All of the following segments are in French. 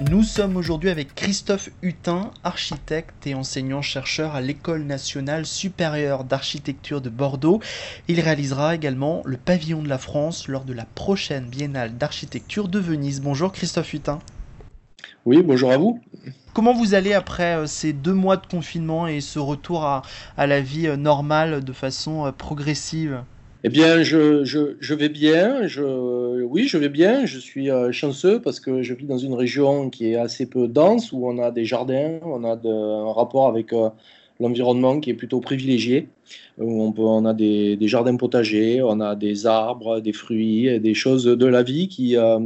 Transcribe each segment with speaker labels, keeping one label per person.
Speaker 1: Nous sommes aujourd'hui avec Christophe Hutin, architecte et enseignant-chercheur à l'École nationale supérieure d'architecture de Bordeaux. Il réalisera également le pavillon de la France lors de la prochaine biennale d'architecture de Venise. Bonjour Christophe Hutin.
Speaker 2: Oui, bonjour à vous.
Speaker 1: Comment vous allez après euh, ces deux mois de confinement et ce retour à, la vie euh, normale de façon euh, progressive?
Speaker 2: Eh bien, je, je, vais bien. Je, oui, je vais bien. Je suis euh, chanceux parce que je vis dans une région qui est assez peu dense, où on a des jardins, on a un rapport avec euh, l'environnement qui est plutôt privilégié. Où on, peut, on a des, jardins potagers, on a des arbres, des fruits, des choses de la vie qui euh,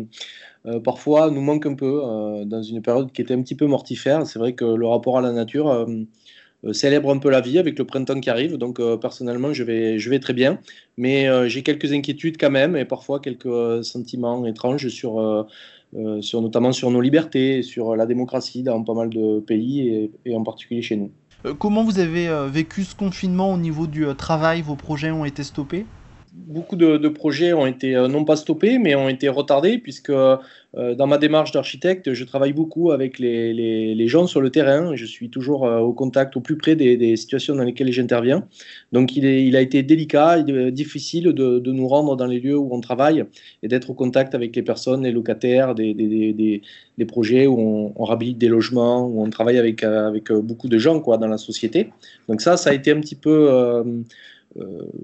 Speaker 2: parfois nous manquent un peu dans une période qui était un petit peu mortifère. C'est vrai que le rapport à la nature célèbre un peu la vie avec le printemps qui arrive. Donc euh, personnellement, je vais, très bien. Mais euh, j'ai quelques inquiétudes quand même et parfois quelques sentiments étranges sur, sur, notamment sur nos libertés, sur la démocratie dans pas mal de pays et, en particulier chez nous.
Speaker 1: Comment vous avez vécu ce confinement au niveau du travail? Vos projets ont été stoppés?
Speaker 2: Beaucoup de, projets ont été euh, non pas stoppés, mais ont été retardés, puisque euh, dans ma démarche d'architecte, je travaille beaucoup avec les, gens sur le terrain. Je suis toujours euh, au contact, au plus près des, situations dans lesquelles j'interviens. Donc il, a été délicat difficile de, nous rendre dans les lieux où on travaille et d'être au contact avec les personnes, les locataires, des, projets où on, on, réhabilite des logements, où on travaille avec, beaucoup de gens quoi, dans la société. Donc ça, ça a été un petit peu... Euh,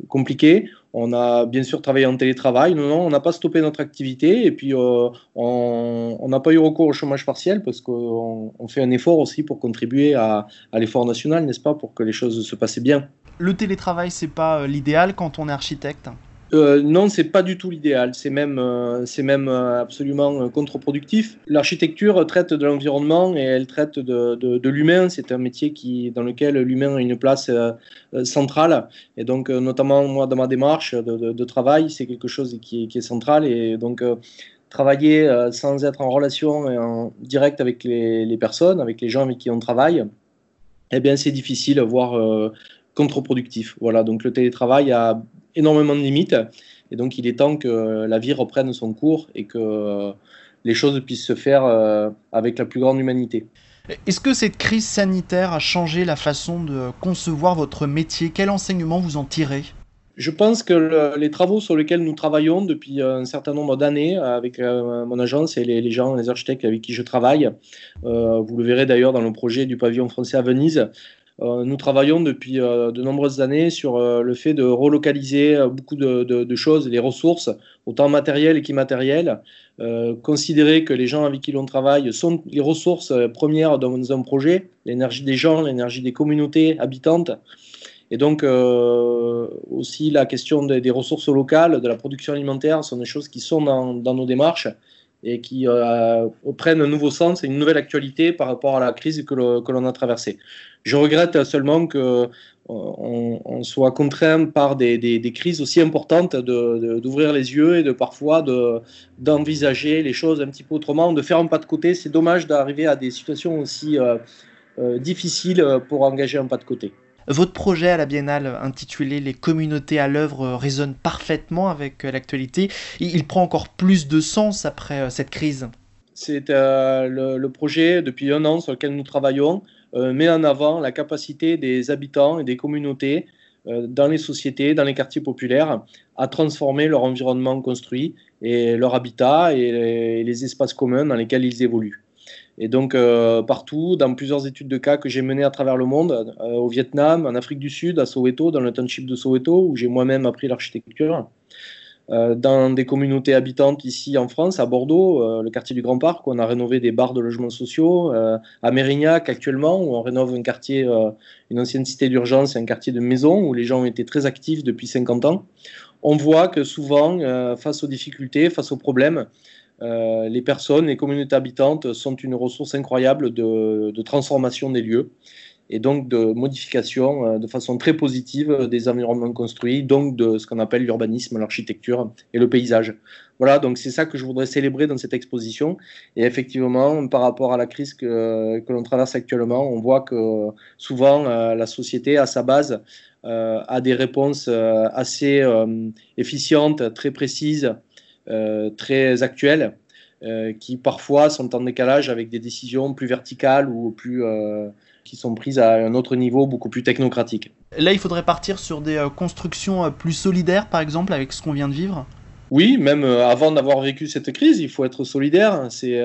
Speaker 2: compliqué. On a bien sûr travaillé en télétravail. Non, non, on n'a pas stoppé notre activité. Et puis, euh, on n'a pas eu recours au chômage partiel parce qu'on fait un effort aussi pour contribuer à, à l'effort national, n'est-ce pas, pour que les choses se passent bien.
Speaker 1: Le télétravail, c'est pas euh, l'idéal quand on est architecte?
Speaker 2: Euh, non, c'est pas du tout l'idéal. C'est même, euh, c'est même euh, absolument euh, contre-productif. L'architecture traite de l'environnement et elle traite de, l'humain. C'est un métier qui, dans lequel l'humain a une place centrale. Et donc, notamment moi, dans ma démarche de, travail, c'est quelque chose qui, est central. Et donc, travailler sans être en relation et en direct avec les, les, personnes, avec les gens avec qui on travaille, eh bien, c'est difficile, voire contre-productif. Voilà. Donc, le télétravail a énormément de limites. Et donc, il est temps que la vie reprenne son cours et que les choses puissent se faire euh, avec la plus grande humanité.
Speaker 1: Est-ce que cette crise sanitaire a changé la façon de concevoir votre métier? Quel enseignement vous en tirez?
Speaker 2: Je pense que les travaux sur lesquels nous travaillons depuis un certain nombre d'années avec euh, mon agence et les, gens, les architectes avec qui je travaille, euh, vous le verrez d'ailleurs dans le projet du pavillon français à Venise, euh, nous travaillons depuis euh, de nombreuses années sur euh, le fait de relocaliser beaucoup de, choses, les ressources, autant matérielles qu'immatérielles. considérer que les gens avec qui l'on travaille sont les ressources premières dans un projet, l'énergie des gens, l'énergie des communautés habitantes. Et donc aussi la question des, ressources locales, de la production alimentaire, sont des choses qui sont dans, nos démarches et qui prennent un nouveau sens et une nouvelle actualité par rapport à la crise que l'on a traversée. Je regrette seulement qu'on euh, on soit contraint par des, crises aussi importantes d'ouvrir les yeux et de parfois d'envisager les choses un petit peu autrement, de faire un pas de côté. C'est dommage d'arriver à des situations aussi euh, euh, difficiles pour engager un pas de côté.
Speaker 1: Votre projet à la Biennale intitulé Les communautés à l'œuvre résonne parfaitement avec l'actualité. Il prend encore plus de sens après cette crise.
Speaker 2: C'est le, projet depuis un an sur lequel nous travaillons. Euh, met en avant la capacité des habitants et des communautés euh, dans les sociétés, dans les quartiers populaires, à transformer leur environnement construit et leur habitat et les, espaces communs dans lesquels ils évoluent. Et donc, partout, dans plusieurs études de cas que j'ai menées à travers le monde, au Vietnam, en Afrique du Sud, à Soweto, dans le township de Soweto, où j'ai moi-même appris l'architecture, euh, dans des communautés habitantes ici en France, à Bordeaux, euh, le quartier du Grand Parc, où on a rénové des bars de logements sociaux, euh, à Mérignac actuellement, où on rénove un quartier, une ancienne cité d'urgence et un quartier de maison, où les gens ont été très actifs depuis 50 ans. On voit que souvent, face aux difficultés, face aux problèmes, les personnes, les communautés habitantes sont une ressource incroyable de, transformation des lieux et donc de modification euh, de façon très positive des environnements construits, donc de ce qu'on appelle l'urbanisme, l'architecture et le paysage. Voilà, donc c'est ça que je voudrais célébrer dans cette exposition. Et effectivement, par rapport à la crise que, l'on traverse actuellement, on voit que souvent euh, la société, à sa base, euh, a des réponses assez efficientes, très précises, très actuelles. qui parfois sont en décalage avec des décisions plus verticales ou plus, qui sont prises à un autre niveau beaucoup plus technocratique.
Speaker 1: Là, il faudrait partir sur des euh, constructions euh, plus solidaires, par exemple, avec ce qu'on vient de vivre?
Speaker 2: Oui, même euh, avant d'avoir vécu cette crise, il faut être solidaire. C'est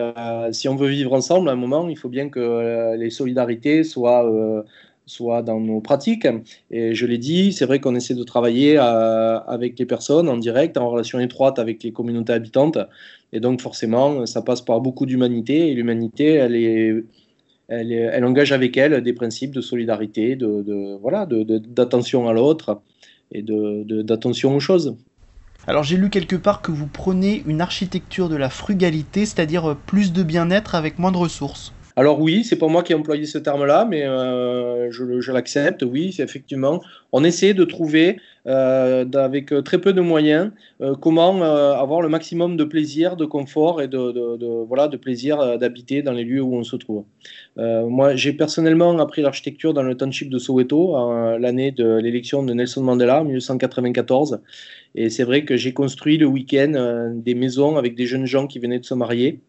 Speaker 2: si on veut vivre ensemble, à un moment, il faut bien que les solidarités soient, soient dans nos pratiques. Et je l'ai dit, c'est vrai qu'on essaie de travailler avec les personnes en direct, en relation étroite avec les communautés habitantes. Et donc forcément, ça passe par beaucoup d'humanité. Et l'humanité, elle engage avec elle des principes de solidarité, de, voilà, d'attention à l'autre et d'attention aux choses.
Speaker 1: Alors j'ai lu quelque part que vous prenez une architecture de la frugalité, c'est-à-dire plus de bien-être avec moins de ressources.
Speaker 2: Alors oui, c'est pas moi qui ai employé ce terme-là, mais euh, je, l'accepte. Oui, effectivement, on essaie de trouver euh, avec très peu de moyens euh, comment avoir le maximum de plaisir, de confort et de, voilà de plaisir d'habiter dans les lieux où on se trouve. moi, j'ai personnellement appris l'architecture dans le township de Soweto l'année de l'élection de Nelson Mandela, en 1994. Et c'est vrai que j'ai construit le week-end des maisons avec des jeunes gens qui venaient de se marier.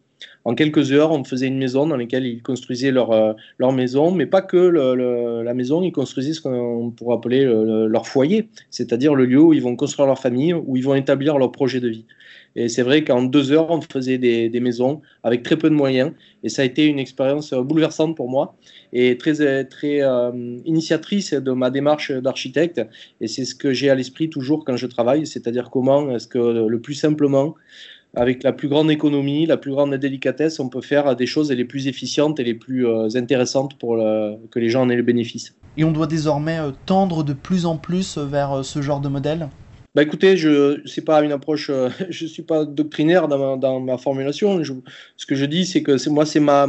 Speaker 2: En quelques heures, on faisait une maison dans laquelle ils construisaient leur, euh, leur maison, mais pas que la maison, ils construisaient ce qu'on pourrait appeler leur foyer, c'est-à-dire le lieu où ils vont construire leur famille, où ils vont établir leur projet de vie. Et c'est vrai qu'en deux heures, on faisait des, maisons avec très peu de moyens. Et ça a été une expérience bouleversante pour moi et très, très euh, initiatrice de ma démarche d'architecte. Et c'est ce que j'ai à l'esprit toujours quand je travaille, c'est-à-dire comment est-ce que le plus simplement, avec la plus grande économie, la plus grande délicatesse, on peut faire des choses les plus efficientes et les plus euh, intéressantes pour que les gens en aient le bénéfice.
Speaker 1: Et on doit désormais euh, tendre de plus en plus vers euh, ce genre de modèle?
Speaker 2: Bah écoutez, je c'est pas une approche, je suis pas doctrinaire dans ma, formulation. ce que je dis, c'est que c'est moi, c'est ma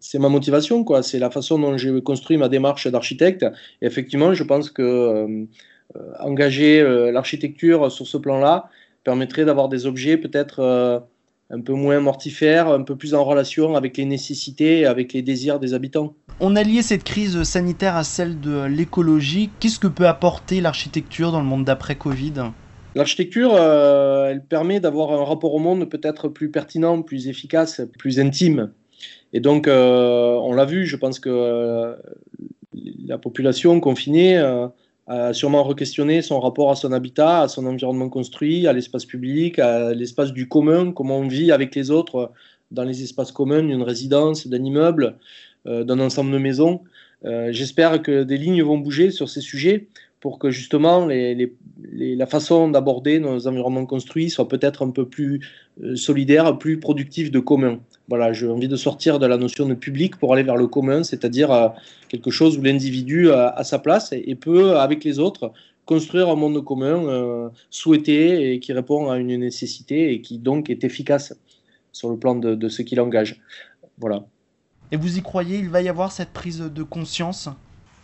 Speaker 2: c'est ma motivation, quoi. C'est la façon dont j'ai construit ma démarche d'architecte. Et effectivement, je pense que engager l'architecture sur ce plan-là, permettrait d'avoir des objets peut-être euh, un peu moins mortifères, un peu plus en relation avec les nécessités et avec les désirs des habitants.
Speaker 1: On a lié cette crise sanitaire à celle de l'écologie. Qu'est-ce que peut apporter l'architecture dans le monde d'après-Covid
Speaker 2: L'architecture, euh, elle permet d'avoir un rapport au monde peut-être plus pertinent, plus efficace, plus intime. Et donc, euh, on l'a vu, je pense que la population confinée a sûrement re-questionné son rapport à son habitat, à son environnement construit, à l'espace public, à l'espace du commun, comment on vit avec les autres dans les espaces communs d'une résidence, d'un immeuble, euh, d'un ensemble de maisons. Euh, j'espère que des lignes vont bouger sur ces sujets pour que justement la façon d'aborder nos environnements construits soit peut-être un peu plus euh, solidaire, plus productive de commun. Voilà, j'ai envie de sortir de la notion de public pour aller vers le commun, c'est-à-dire euh, quelque chose où l'individu a, sa place et, peut, avec les autres, construire un monde commun euh, souhaité et qui répond à une nécessité et qui donc est efficace sur le plan de, de ce qu'il engage. Voilà.
Speaker 1: Et vous y croyez, il va y avoir cette prise de conscience?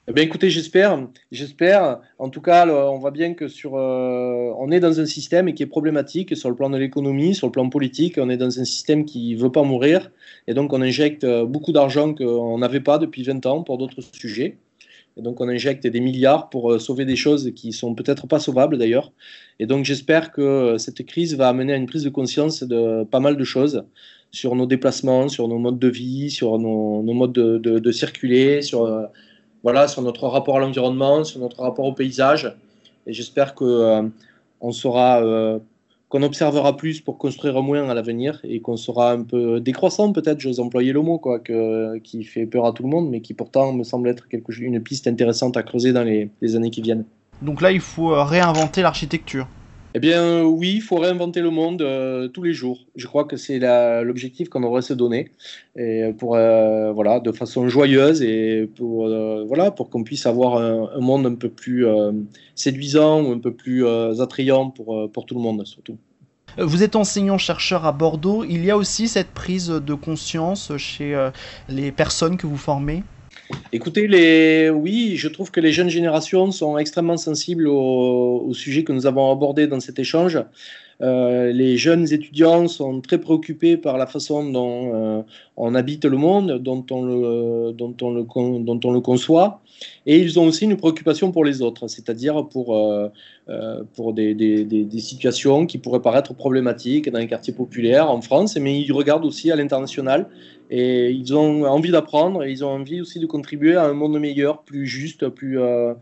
Speaker 2: Eh bien, écoutez, j'espère, j'espère. En tout cas, on voit bien que sur, euh, on est dans un système qui est problématique sur le plan de l'économie, sur le plan politique. On est dans un système qui veut pas mourir, et donc on injecte euh, beaucoup d'argent qu'on n'avait pas depuis 20 ans pour d'autres sujets. Et donc on injecte des milliards pour euh, sauver des choses qui sont peut-être pas sauvables d'ailleurs. Et donc j'espère que cette crise va amener à une prise de conscience de pas mal de choses sur nos déplacements, sur nos modes de vie, sur nos, modes de, de circuler, sur voilà, sur notre rapport à l'environnement, sur notre rapport au paysage. Et j'espère qu'on euh, euh, qu'on observera plus pour construire moins à l'avenir et qu'on sera un peu décroissant peut-être, j'ose employer le mot, quoi, qui fait peur à tout le monde, mais qui pourtant me semble être quelque, une piste intéressante à creuser dans les, les années qui viennent.
Speaker 1: Donc là, il faut réinventer l'architecture.
Speaker 2: Eh bien, oui, il faut réinventer le monde euh, tous les jours. Je crois que c'est l'objectif qu'on devrait se donner, et pour euh, voilà, de façon joyeuse et pour euh, voilà, pour qu'on puisse avoir un, monde un peu plus séduisant ou un peu plus attrayant pour pour tout le monde surtout.
Speaker 1: Vous êtes enseignant-chercheur à Bordeaux. Il y a aussi cette prise de conscience chez les personnes que vous formez?
Speaker 2: Écoutez, les... oui, je trouve que les jeunes générations sont extrêmement sensibles au, sujet que nous avons abordé dans cet échange. Euh, les jeunes étudiants sont très préoccupés par la façon dont euh, on habite le monde, dont on le, conçoit, et ils ont aussi une préoccupation pour les autres, c'est-à-dire pour, euh, des, des, situations qui pourraient paraître problématiques dans les quartiers populaires en France, mais ils regardent aussi à l'international et ils ont envie d'apprendre et ils ont envie aussi de contribuer à un monde meilleur, plus juste, plus, euh,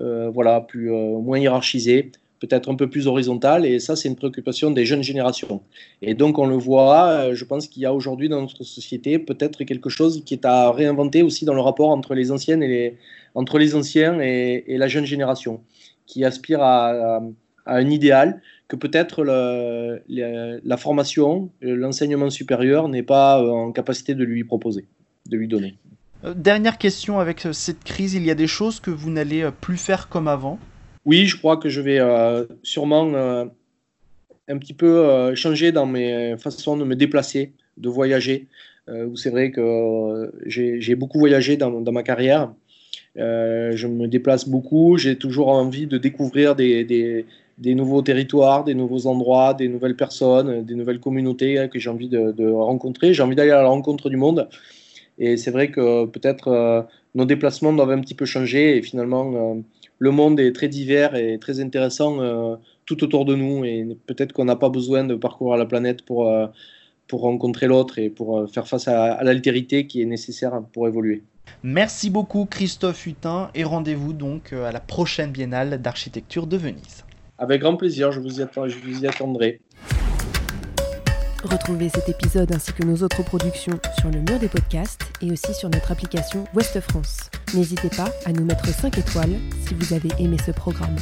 Speaker 2: euh, voilà, plus, euh, moins hiérarchisé, peut-être un peu plus horizontal. Et ça, c'est une préoccupation des jeunes générations. Et donc, on le voit, je pense qu'il y a aujourd'hui dans notre société peut-être quelque chose qui est à réinventer aussi dans le rapport entre les anciennes et entre les anciens et, la jeune génération, qui aspire à un idéal que peut-être la formation, l'enseignement supérieur n'est pas euh, en capacité de lui proposer, de lui donner.
Speaker 1: Euh, dernière question avec euh, cette crise, il y a des choses que vous n'allez plus faire comme avant?
Speaker 2: Oui, je crois que je vais sûrement un petit peu changer dans mes façons de me déplacer, de voyager. c'est vrai que j'ai beaucoup voyagé dans, ma carrière. je me déplace beaucoup, j'ai toujours envie de découvrir des, des nouveaux territoires, des nouveaux endroits, des nouvelles personnes, des nouvelles communautés hein, que j'ai envie de, rencontrer. J'ai envie d'aller à la rencontre du monde. Et c'est vrai que peut-être euh, nos déplacements doivent un petit peu changer. Et finalement, euh, le monde est très divers et très intéressant euh, tout autour de nous. Et peut-être qu'on n'a pas besoin de parcourir la planète pour, pour rencontrer l'autre et pour faire face à l'altérité qui est nécessaire pour évoluer.
Speaker 1: Merci beaucoup Christophe Hutin et rendez-vous donc à la prochaine biennale d'architecture de Venise.
Speaker 2: Avec grand plaisir, je vous y, attendrai.
Speaker 3: Retrouvez cet épisode ainsi que nos autres productions sur le mur des podcasts et aussi sur notre application Ouest France. N'hésitez pas à nous mettre 5 étoiles si vous avez aimé ce programme.